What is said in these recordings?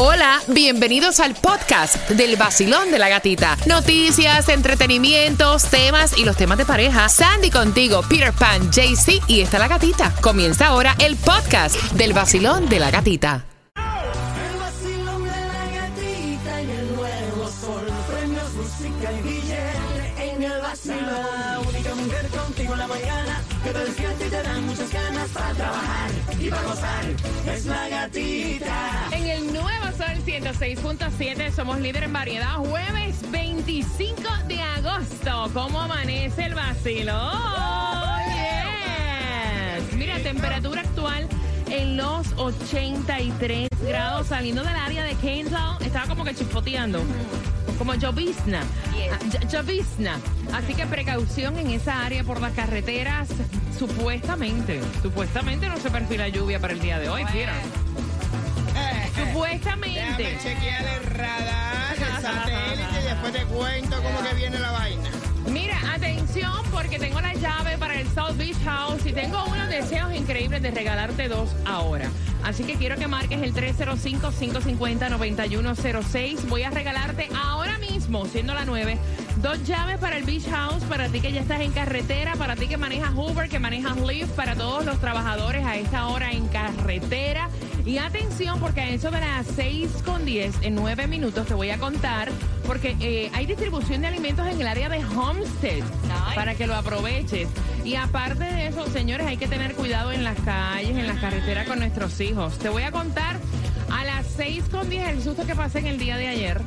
Hola, bienvenidos al podcast del vacilón de la gatita. Noticias, entretenimientos, temas y los temas de pareja. Sandy contigo, Peter Pan, JC y está la gatita. Comienza ahora el podcast del vacilón de la gatita. El vacilón de la gatita y el nuevo sol. Premios, música y billete en el vacilón. Única mujer contigo en la mañana que te despierta y te dan muchas ganas para trabajar y para gozar. Es la gatita. 106.7 somos líder en variedad. Jueves 25 de agosto. ¿Cómo amanece el vacilón? Yes. Mira, temperatura actual en los 83 grados saliendo del área de Kansas. Estaba como que chispoteando. Como llovizna. Ah, ll- Llovizna. Así que precaución en esa área por las carreteras. Supuestamente, supuestamente no se perfila lluvia para el día de hoy, ¿vieron? Supuestamente. Déjame chequear el radar, el satélite y después te cuento cómo que viene la vaina. Mira, atención porque tengo la llave para el South Beach House y tengo unos deseos increíbles de regalarte dos ahora. Así que quiero que marques el 305-550-9106. Voy a regalarte ahora mismo, siendo la 9, dos llaves para el Beach House, para ti que ya estás en carretera, para ti que manejas Uber, que manejas Lyft, para todos los trabajadores a esta hora en carretera. Y atención, porque a eso de las 6 con 10, en 9 minutos te voy a contar, porque eh, hay distribución de alimentos en el área de Homestead, para que lo aproveches. Y aparte de eso, señores, hay que tener cuidado en las calles, en las carreteras con nuestros hijos. Te voy a contar a las 6 con 10 el susto que pasé en el día de ayer.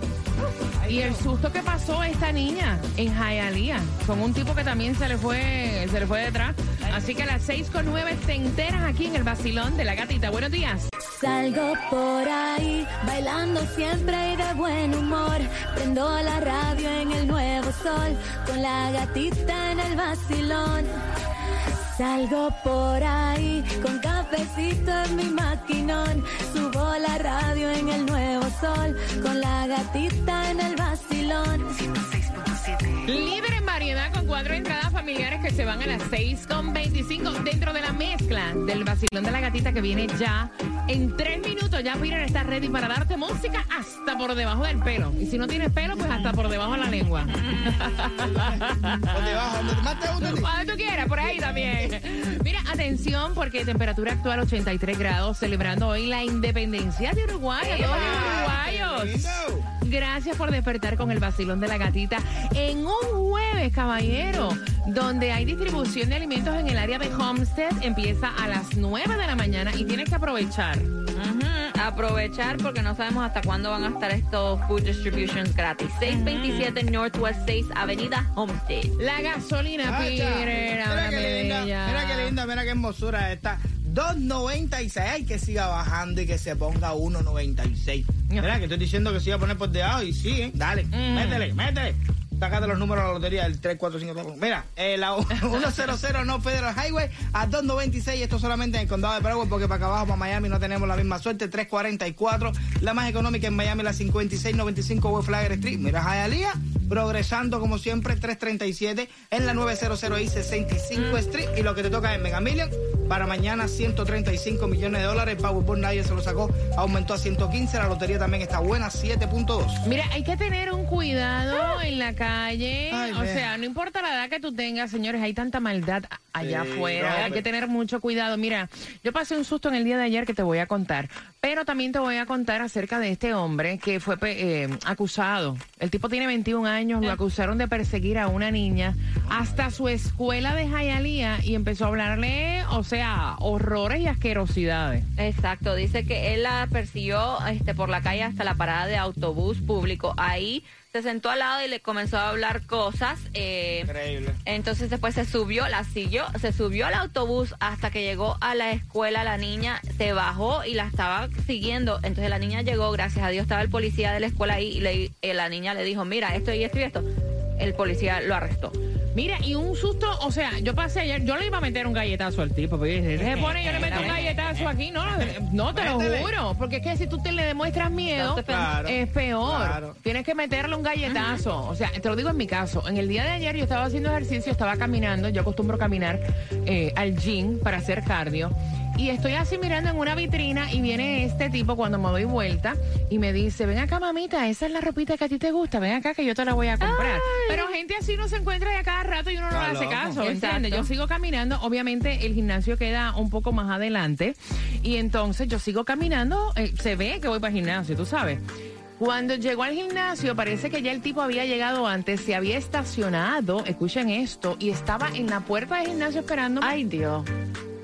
Y el susto que pasó esta niña en Hialeah con un tipo que también se le fue se le fue detrás. Así que a las 6 con 9 te enteras aquí en el vacilón de la gatita. Buenos días. Salgo por ahí, bailando siempre y de buen humor. Prendo la radio en el nuevo sol, con la gatita en el vacilón. Salgo por ahí, con cafecito en mi maquinón. Subo la radio en el nuevo sol, con la gatita en el vacilón. Libre en variedad con cuatro entradas familiares que se van a las 6 con 25 dentro de la mezcla del vacilón de la gatita que viene ya. En tres minutos ya Peter está ready para darte música hasta por debajo del pelo. Y si no tienes pelo, pues hasta por debajo de la lengua. Por debajo, donde más te gusta. Cuando tú quieras, por ahí también. Mira, atención, porque temperatura actual 83 grados, celebrando hoy la independencia de Uruguay. A todos los uruguayos. Gracias por despertar con el vacilón de la gatita en un jueves, caballero, donde hay distribución de alimentos en el área de Homestead. Empieza a las 9 de la mañana y tienes que aprovechar. Aprovechar porque no sabemos hasta cuándo van a estar estos food distributions gratis. 627 Northwest 6 Avenida Homestead. La gasolina. Peter, Mira qué linda, mira qué linda, mira qué hermosura esta. 2.96, ay que siga bajando y que se ponga 1.96. Mira que estoy diciendo que se iba a poner por debajo y sí, ¿eh? Dale, Mm. métele, métele. Sácate los números de la lotería del 3, 4, 5, Mira, eh, la 100 no Federal Highway a 296. Esto solamente en el condado de Paraguay porque para acá abajo, para Miami, no tenemos la misma suerte. 344. La más económica en Miami, la 5695 West Flagler Street. Mira, Hialeah, progresando como siempre. 337 en la 900 y 65 Street. Y lo que te toca es Mega Million. Para mañana, 135 millones de dólares. Powerball nadie se lo sacó. Aumentó a 115. La lotería también está buena, 7.2. Mira, hay que tener un cuidado la calle. Ay, o sea, no importa la edad que tú tengas, señores, hay tanta maldad allá Sí, afuera. no, hay que tener mucho cuidado. Mira, yo pasé un susto en el día de ayer que te voy a contar. Pero también te voy a contar acerca de este hombre que fue pe- eh, acusado. El tipo tiene 21 años, lo acusaron de perseguir a una niña hasta su escuela de Hialeah y empezó a hablarle, o sea, horrores y asquerosidades. Exacto, dice que él la persiguió este, por la calle hasta la parada de autobús público. Ahí se sentó al lado y le comenzó a hablar cosas. eh, Increíble. entonces después se subió, la siguió, se subió al autobús hasta que llegó a la escuela. La niña se bajó y la estaba siguiendo. Entonces la niña llegó, gracias a Dios estaba el policía de la escuela ahí y le- eh, la niña le dijo, mira, esto y esto y esto. El policía lo arrestó. Mira, y un susto, o sea, yo pasé ayer, yo le iba a meter un galletazo al tipo, porque dije, se pone, yo le meto un galletazo aquí, no, no te lo juro, porque es que si tú te le demuestras miedo, Claro, es peor. claro. Tienes que meterle un galletazo. O sea, te lo digo en mi caso, en el día de ayer yo estaba haciendo ejercicio, estaba caminando, yo acostumbro caminar eh, al gym para hacer cardio. Y estoy así mirando en una vitrina y viene este tipo cuando me doy vuelta y me dice, ven acá mamita, esa es la ropita que a ti te gusta, ven acá que yo te la voy a comprar. Pero gente así no se encuentra de cada rato y uno no le hace caso. ¿entiendes? Yo sigo caminando, obviamente el gimnasio queda un poco más adelante y entonces yo sigo caminando, eh, se ve que voy para el gimnasio, tú sabes. Cuando llegó al gimnasio, parece que ya el tipo había llegado antes, se había estacionado, escuchen esto, y estaba en la puerta del gimnasio esperando. Ay, Dios.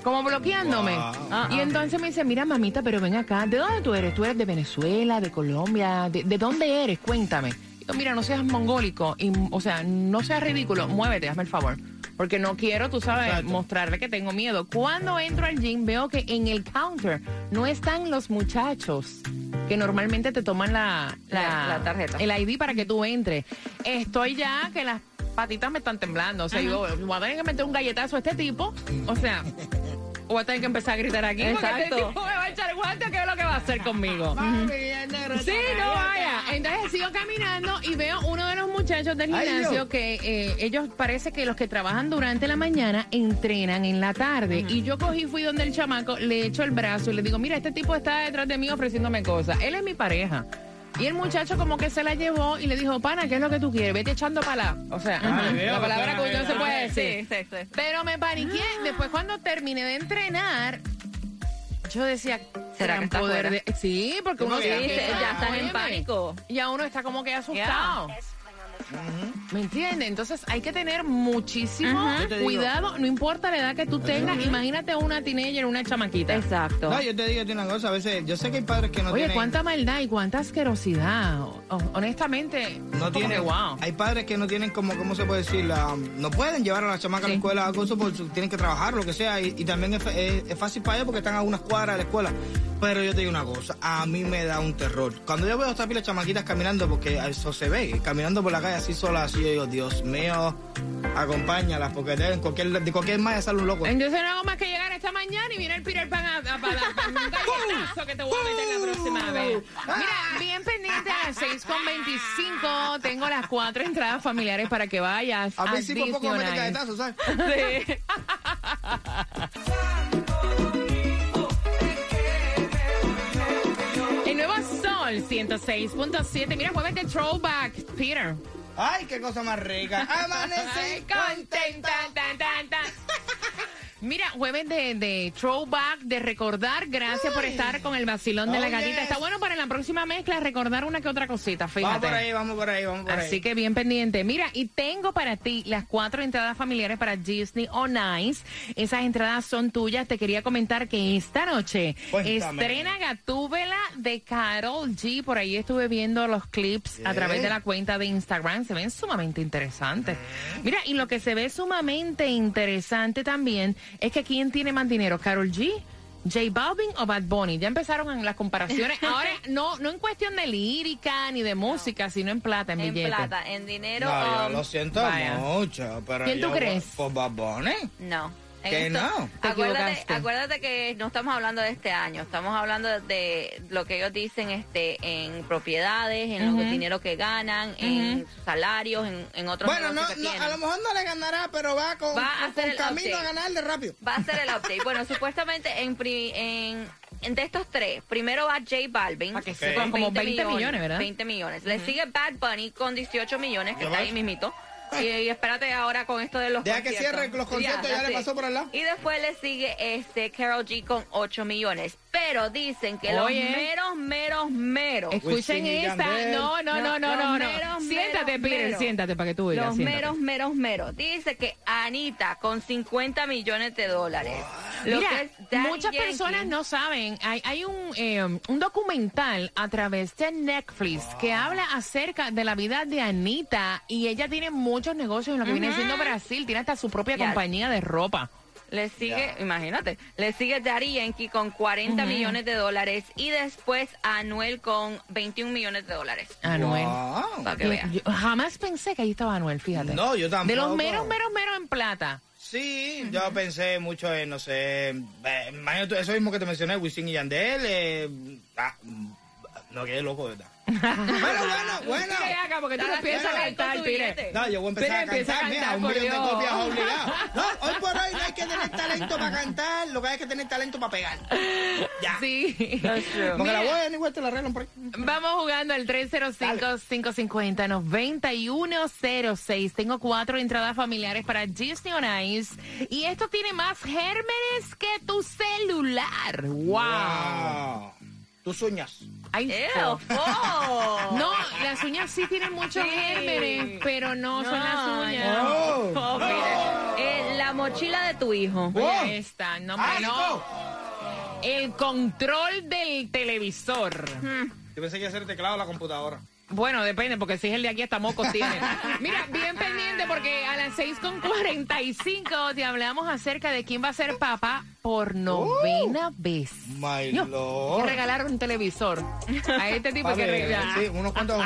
Como bloqueándome. Wow. Ah, Y ah. entonces me dice, mira mamita, pero ven acá, ¿de dónde tú eres? ¿Tú eres de Venezuela, de Colombia? ¿De, de dónde eres? Cuéntame. Digo, mira, no seas mongólico, y, o sea, no seas ridículo, muévete, hazme el favor. Porque no quiero, tú sabes, Exacto. mostrarle que tengo miedo. Cuando entro al gym veo que en el counter no están los muchachos que normalmente te toman la, La- la tarjeta. el ID para que tú entres. Estoy ya que las patitas me están temblando. O sea, yo voy a tener que meter un galletazo a este tipo. O sea, voy a tener que empezar a gritar aquí. Porque este Exacto. tipo me va a echar guante, ¿qué es lo que va a hacer conmigo? Mami, el negro Sí, no vaya. Entonces sigo caminando y veo uno de los muchachos del Ay, gimnasio Dios. que eh, ellos parece que los que trabajan durante la mañana entrenan en la tarde. Y yo cogí, fui donde el chamaco, le echo el brazo y le digo, mira, este tipo está detrás de mí ofreciéndome cosas. Él es mi pareja. Y el muchacho como que se la llevó y le dijo, pana, ¿qué es lo que tú quieres? Vete echando para O sea, veo la palabra que no se puede Sí, decir. sí, sí. Pero me paniqué. Después cuando terminé de entrenar, yo decía, ¿Será que poder de... Sí, porque uno Sí, se sí, queda, ya están en pánico. Ya uno está como que asustado. ¿Me entiendes? Entonces hay que tener muchísimo Ujú. Yo te digo- cuidado, no importa la edad que tú tengas. Imagínate una teenager, una chamaquita. Exacto. No, yo te digo una cosa, a veces, yo sé que hay padres que no Oye, tienen... cuánta maldad y cuánta asquerosidad. O- honestamente, No que, wow. hay padres que no tienen como, ¿cómo se puede decir? La- no pueden llevar a la chamaca a la escuela a cosas porque tienen que trabajar, lo que sea, y, y también es, fa- es- es fácil para ellos porque están a unas cuadras de la escuela. Pero yo te digo una cosa, a mí me da un terror. Cuando yo veo a estas pilas chamaquitas caminando, porque eso se ve, caminando por la calle así solas, así yo digo, Dios mío, acompáñalas, porque de cualquier, de cualquier manera sale un loco. Entonces no hago más que llegar esta mañana y viene el Peter Pan a, a, un galletazo que te voy a meter la próxima vez. Mira, bien pendiente a las 6 con 25. Tengo las cuatro entradas familiares para que vayas A sí por poco me caetazos, ¿sabes? Sí. El nuevo Sol 106.7. Mira, jueves de Throwback, Peter. Ay, qué cosa más rica. Amanecí contenta. Mira, jueves de, de throwback, de recordar. Gracias por estar con el vacilón de Oh, la gatita. yes. Está bueno para la próxima mezcla recordar una que otra cosita, fíjate. Vamos por ahí, vamos por ahí, vamos por ahí. Así que bien pendiente. Mira, y tengo para ti las cuatro entradas familiares para Disney on Ice. Esas entradas son tuyas. Te quería comentar que esta noche Cuéntame. estrena Gatúbela de Carol G. Por ahí estuve viendo los clips a través de la cuenta de Instagram. Se ven sumamente interesantes. Mira, y lo que se ve sumamente interesante también es que quién tiene más dinero, Carol G. J Balvin o Bad Bunny. Ya empezaron en las comparaciones. Ahora, no, no en cuestión de lírica ni de música, sino en plata, en, En billetes. plata, en dinero. No, yo um, lo siento vaya. mucho, pero ¿Quién tú crees? Pues Bad Bunny. No. Que no. Te Acuérdate, acuérdate que no estamos hablando de este año, estamos hablando de lo que ellos dicen este en propiedades, en los dineros que ganan, en sus salarios, en, en otros Bueno, no, que no, a lo mejor no le ganará, pero va con, Va a con- el camino update. a ganarle rápido. Va a ser el update. Bueno, supuestamente en, pri- en, en de estos tres, primero va J Balvin. Para que sepan, como 20 millones, ¿verdad? 20 millones. Le sigue Bad Bunny con 18 millones, que está ves. ahí mismito. Y, y espérate ahora con esto de los Deja que conciertos. cierre los conciertos, ya le sí. pasó por al lado. Y después le sigue este Carol G con 8 millones. Pero dicen que Oye. los meros, meros, meros. Escuchen esta. No, no, no, no, Los no. no. meros, Siéntate, Peter, meros. siéntate para que tú digas. Los siéntate. meros, meros, meros. Dice que Anita con 50 millones de dólares. Lo Mira, que muchas Yankee. personas no saben. Hay, hay un, eh, un documental a través de Netflix que habla acerca de la vida de Anita y ella tiene muchos negocios en lo que viene siendo Brasil. Tiene hasta su propia Yes. compañía de ropa. Le sigue, imagínate, le sigue Daddy Yankee con 40 millones de dólares y después Anuel con 21 millones de dólares. Anuel. Wow. Para que Yo- veas. yo jamás pensé que ahí estaba Anuel, fíjate. No, yo tampoco. De los meros, meros, meros en plata. Sí, yo pensé mucho en, no sé, eh, eso mismo que te mencioné, Wisin y Yandel. eh, ah, no quedé loco, ¿verdad? Bueno, bueno, bueno. Mire acá, porque tú no empiezas a cantar, Pire. No, yo voy a empezar a cantar, mira, un millón de copias obligado. No, hoy por hoy no hay que tener talento para cantar, lo que hay que tener talento para pegar. Ya. Sí. Porque la voz igual te la arreglan por ahí. Vamos jugando al 305-550-9106. Tengo cuatro entradas familiares para Disney on Ice. Y esto tiene más gérmenes que tu celular. ¡Wow! Wow. Tus uñas. Ay, Ew, oh. No, las uñas sí tienen muchos Sí. gérmenes, pero no, son No, las uñas. Oh. Oh. Eh, la mochila de tu hijo. Oh. esta, no, hombre, no. ¡Asco! El control del televisor. Yo pensé que iba a ser teclado de la computadora. Bueno, depende, porque si es el de aquí hasta mocos tiene. Mira, bien pendiente porque a las 6.45 te hablamos acerca de quién va a ser papá por novena vez. My Yo, lord. que regalar un televisor a este tipo que regala. Sí, unos cuantos.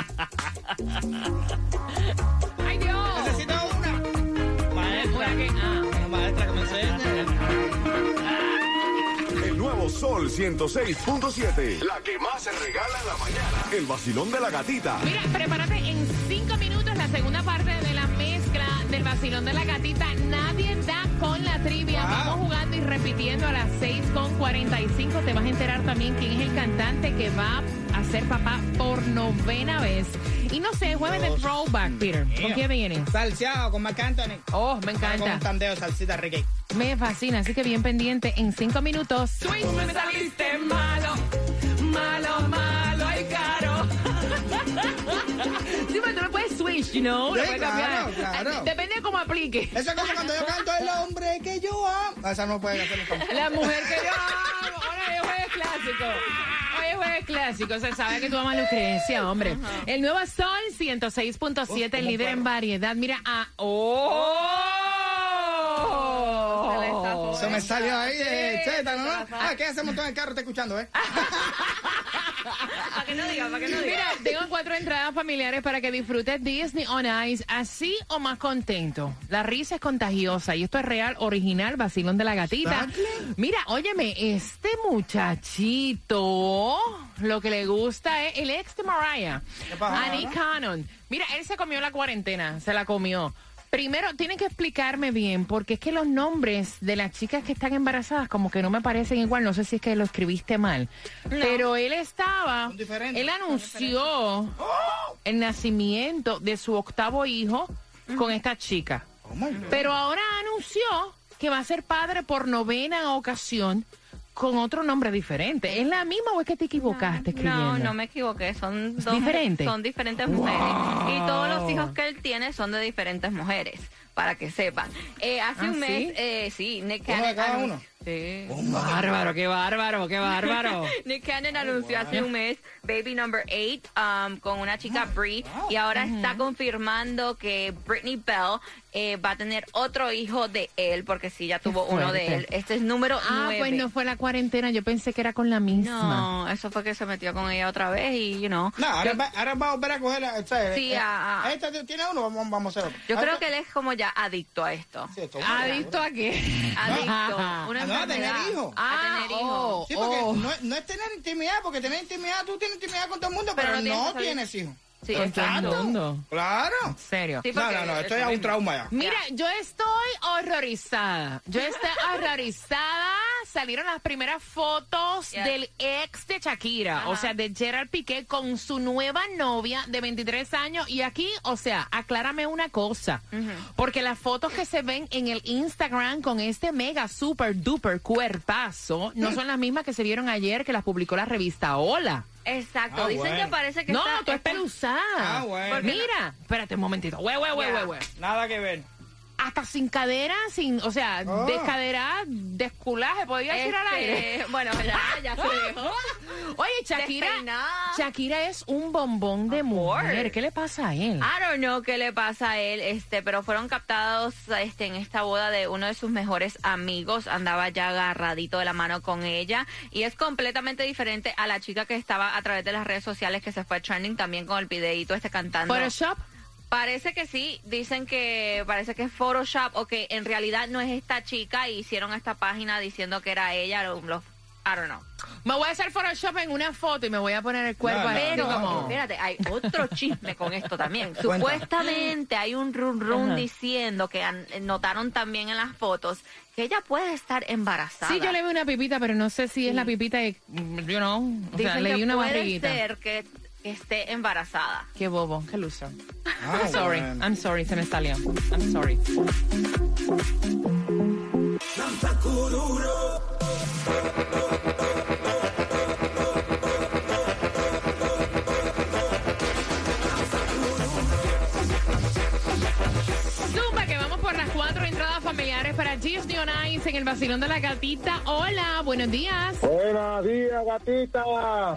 ¡Ay, Dios! Necesito una. Maestra. Una que- ah. Una maestra que me enseñe. Sol 106.7. La que más se regala en la mañana. El vacilón de la gatita. Mira, prepárate en cinco minutos la segunda parte de la mezcla del vacilón de la gatita. Nadie da con la trivia. Wow. Vamos jugando y repitiendo a las 6.45. Te vas a enterar también quién es el cantante que va a ser papá por novena vez. Y no sé, jueves de throwback, Peter. ¿Con qué viene? Salseado con Marc Anthony. Oh, me Con un encanta. tandeo, salsita reggae. Me fascina, así que bien pendiente en cinco minutos. Switch, me saliste malo, malo, malo y caro. sí, pero tú no puedes switch, you know, lo Sí, puedes claro, cambiar. claro. Depende de cómo aplique. Eso es como cuando yo canto el hombre que yo amo. Esa no puede hacer nunca. La mujer que yo amo. Ahora hoy es jueves clásico. Hoy es jueves clásico. Se sabe que tú amas Lucrecia, hombre. El nuevo Sol 106.7, el líder en variedad. Mira a. ¡Oh! Se me salió ahí de Sí, cheta, ¿no? Ah, ¿qué hacemos todo en el carro? Está escuchando, ¿eh? Para que no diga, para que no diga. Mira, tengo cuatro entradas familiares para que disfrutes Disney on Ice, así o más contento. La risa es contagiosa y esto es real, original, vacilón de la gatita. Mira, óyeme, este muchachito, lo que le gusta es el ex de Mariah. Annie Cannon. Mira, él se comió la cuarentena, se la comió. Primero, tienen que explicarme bien, porque es que los nombres de las chicas que están embarazadas como que no me parecen igual. No sé si es que lo escribiste mal. Pero él estaba, él anunció el nacimiento de su octavo hijo con esta chica. Oh. Pero ahora anunció que va a ser padre por novena ocasión con otro nombre diferente. ¿Es la misma o es que te equivocaste escribiendo? No, no me equivoqué, son dos diferente? son diferentes mujeres y todos los hijos que él tiene son de diferentes mujeres, para que sepan. Eh, hace ¿Ah, un mes, sí? eh, sí, Nick ¿Uno de Cannon cada uno? Sí. Bárbaro, qué bárbaro, qué bárbaro. Nick Cannon anunció hace un mes Baby Number 8 um, con una chica Brie y ahora está confirmando que Britney Bell eh, va a tener otro hijo de él porque sí, ya tuvo uno de él. Este es número ah, 9. pues no fue la cuarentena, yo pensé que era con la misma. No, eso fue que se metió con ella otra vez y, you know. No, ahora, yo, va, ahora va a volver a coger. o sea, Sí, eh, a- a- Esta tiene uno, vamos, vamos a hacer otro. yo Ahora- creo que él es como ya adicto a esto. Sí, ¿Adicto a qué? Adicto. Ah, Una no, a tener hijos. A Ah, tener hijos. oh. Sí, porque Oh. no, es- no es tener intimidad, porque tener intimidad, tú tienes intimidad con todo el mundo, Pero pero, no tienes hijos. Sí, Con todo el exacto. mundo. Claro. En serio. Sí, No, no, no, esto eso es un trauma ya. Mira, yo estoy horrorizada. Yo estoy horrorizada. Salieron las primeras fotos del ex de Shakira, Ajá. o sea, de Gerard Piqué con su nueva novia de 23 años. Y aquí, o sea, aclárame una cosa. Porque las fotos que se ven en el Instagram con este mega super duper cuerpazo no son las mismas que se vieron ayer que las publicó la revista Hola. Exacto. Ah, Dicen bueno. que parece que No, está, tú es peluzada. Ah, bueno. Porque Mira, espérate un momentito. Hue, hue, hue, Ya. hue, hue Nada que ver. Hasta sin cadera, sin, o sea, Oh. descaderada, desculaje, podría decir al aire. Este, bueno, ya, ya se dejó. Oye, Shakira, Despeinada. Shakira es un bombón de mujer. ¿Qué le pasa a él? I don't know qué le pasa a él, este, pero fueron captados este, en esta boda de uno de sus mejores amigos. Andaba ya agarradito de la mano con ella. Y es completamente diferente a la chica que estaba a través de las redes sociales que se fue trending también con el videíto este cantando. Photoshop. Parece que sí, dicen que parece que es Photoshop o que en realidad no es esta chica y hicieron esta página diciendo que era ella, lo- los I don't know. Me voy a hacer Photoshop en una foto y me voy a poner el cuerpo No, no, Pero, como... espérate, hay otro chisme con esto también. Supuestamente hay un run run diciendo que notaron también en las fotos que ella puede estar embarazada. Sí, yo le veo una pipita, pero no sé si es la pipita de, you know, o sea, Dicen leí que una puede barriguita. ser que, que esté embarazada. Qué bobo, qué loser. Ah, I'm sorry, bueno. I'm sorry, se me salió. I'm sorry. Zumba, que vamos por las cuatro entradas familiares para Disney on Ice en el vacilón de la gatita. Hola, buenos días. Buenos días, gatita.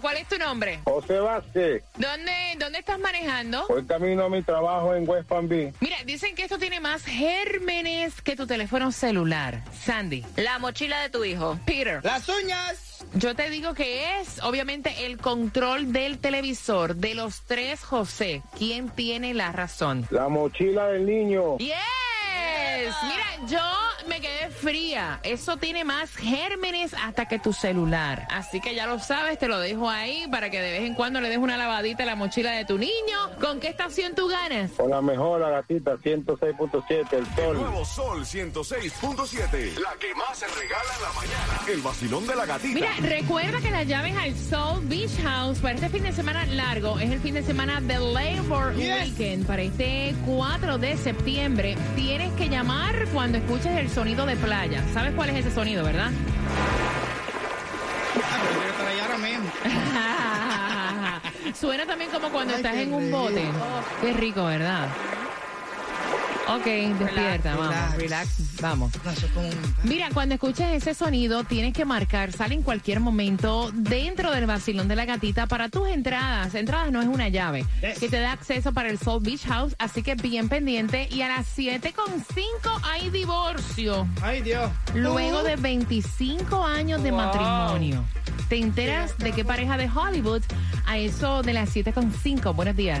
¿Cuál es tu nombre? José Vázquez. ¿Dónde, dónde estás manejando? Voy camino a mi trabajo en West Palm Beach. Mira, dicen que esto tiene más gérmenes que tu teléfono celular. Sandy. La mochila de tu hijo. Peter. Las uñas. Yo te digo que es, obviamente, el control del televisor. De los tres, José, ¿quién tiene la razón? La mochila del niño. Yes. Mira, yo me quedé fría. Eso tiene más gérmenes hasta que tu celular. Así que ya lo sabes, te lo dejo ahí para que de vez en cuando le des una lavadita a la mochila de tu niño. ¿Con qué estación tú ganas? Con la mejor, la gatita, 106.7, el El sol. nuevo Sol 106.7. La que más se regala en la mañana. El vacilón de la gatita. Mira, recuerda que las llaves al Soul Beach House para este fin de semana largo es el fin de semana de Labor Yes. Weekend. Para este 4 de septiembre tienes que llamar cuando escuches el sonido de playa. ¿Sabes cuál es ese sonido, verdad? Ah, pero quiero estar allá ahora mismo. Suena también como cuando Ay, estás en un rico. bote. Qué rico, ¿verdad? Ok, despierta, vamos, relax. relax, vamos. Como un- Mira, cuando escuches ese sonido, tienes que marcar, sale en cualquier momento dentro del vacilón de la gatita para tus entradas. Entradas no es una llave Yes. que te da acceso para el Soul Beach House, así que bien pendiente. Y a las 7.5 hay divorcio. Ay, Dios. Luego Uh. de 25 años de matrimonio. Te enteras de qué pareja de Hollywood a eso de las 7.5. Buenos días.